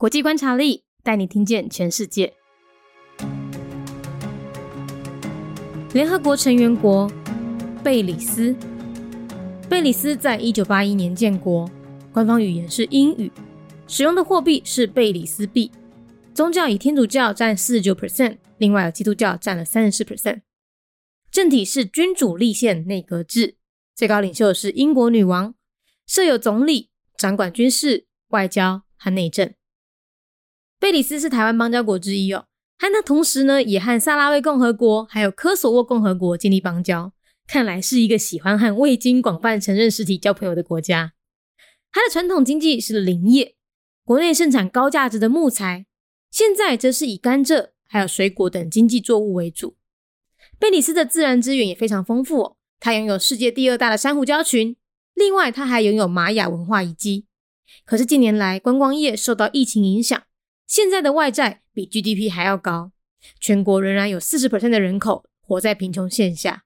国际观察力带你听见全世界。联合国成员国贝里斯，贝里斯在一九八一年建国，官方语言是英语，使用的货币是贝里斯币，宗教以天主教占四十九 percent，另外有基督教占了三十四 percent。政体是君主立宪内阁制，最高领袖是英国女王，设有总理，掌管军事、外交和内政。贝里斯是台湾邦交国之一哦。和那同时呢，也和萨拉威共和国还有科索沃共和国建立邦交，看来是一个喜欢和未经广泛承认实体交朋友的国家。它的传统经济是林业，国内盛产高价值的木材，现在则是以甘蔗还有水果等经济作物为主。贝里斯的自然资源也非常丰富哦，它拥有世界第二大的珊瑚礁群，另外它还拥有玛雅文化遗迹。可是近年来观光业受到疫情影响。现在的外债比 GDP 还要高，全国仍然有四十 percent 的人口活在贫穷线下。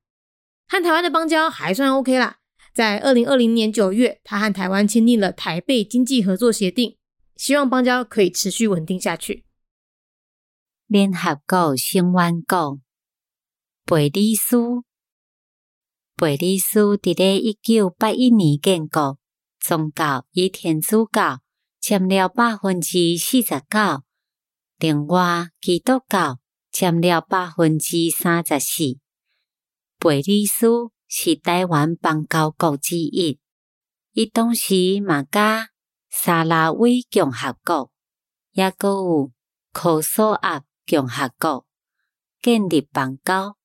和台湾的邦交还算 OK 啦，在二零二零年九月，他和台湾签订了台北经济合作协定，希望邦交可以持续稳定下去。联合国成员国贝里斯，贝里斯伫咧一九八一年建国，宗教以天主教。占了百分之四十九，另外基督教占了百分之三十四。贝里斯是台湾邦交国之一，伊当时嘛甲萨拉威共和国，也阁有科索沃共和国建立邦交，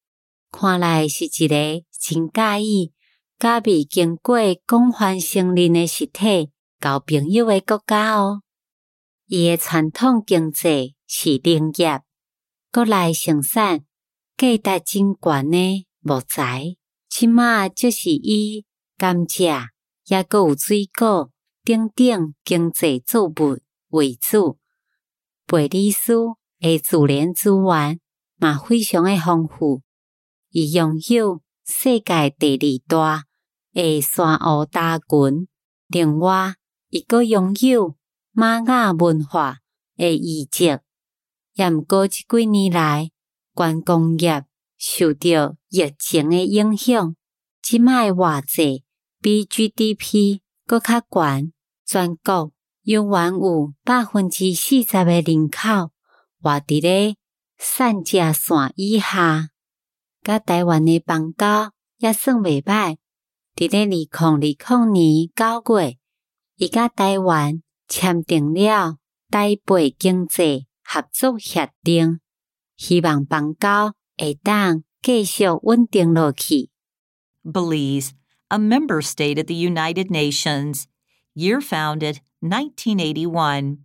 看来是一个真介意甲未经过广泛承认的实体。交朋友的国家哦，伊的传统经济是林业，国内生产价值真悬的木材，起码就是以甘蔗，也阁有水果等等经济作物为主。贝里斯的自然资源嘛非常的丰富，伊拥有世界第二大诶山湖大群，另外。伊个拥有玛雅文化诶遗迹，也毋过即几年来观光业受到疫情诶影响，即卖外债比 GDP 搁较悬，全国有原有百分之四十诶人口活伫咧产价线以下，甲台湾诶房价也算袂歹，伫咧二零二零年九月。伊甲台湾签订了台北经济合作协定，希望邦交会当继续稳定落去。Belize, a member state of the United Nations, year founded 1981.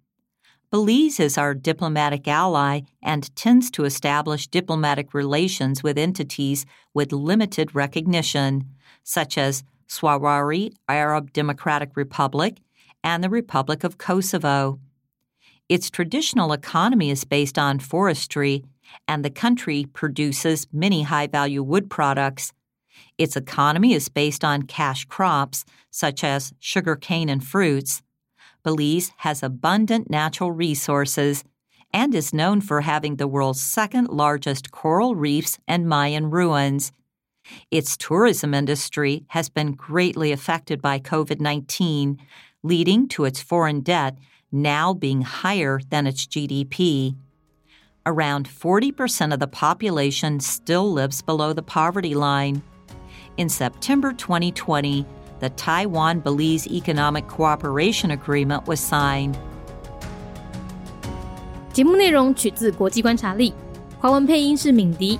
Belize is our diplomatic ally and tends to establish diplomatic relations with entities with limited recognition, such as Swarari Arab Democratic Republic, and the Republic of Kosovo. Its traditional economy is based on forestry, and the country produces many high value wood products. Its economy is based on cash crops, such as sugarcane and fruits. Belize has abundant natural resources and is known for having the world's second largest coral reefs and Mayan ruins. Its tourism industry has been greatly affected by COVID 19, leading to its foreign debt now being higher than its GDP. Around 40% of the population still lives below the poverty line. In September 2020, the Taiwan Belize Economic Cooperation Agreement was signed. 节目内容取自国际观察力，华文配音是敏迪，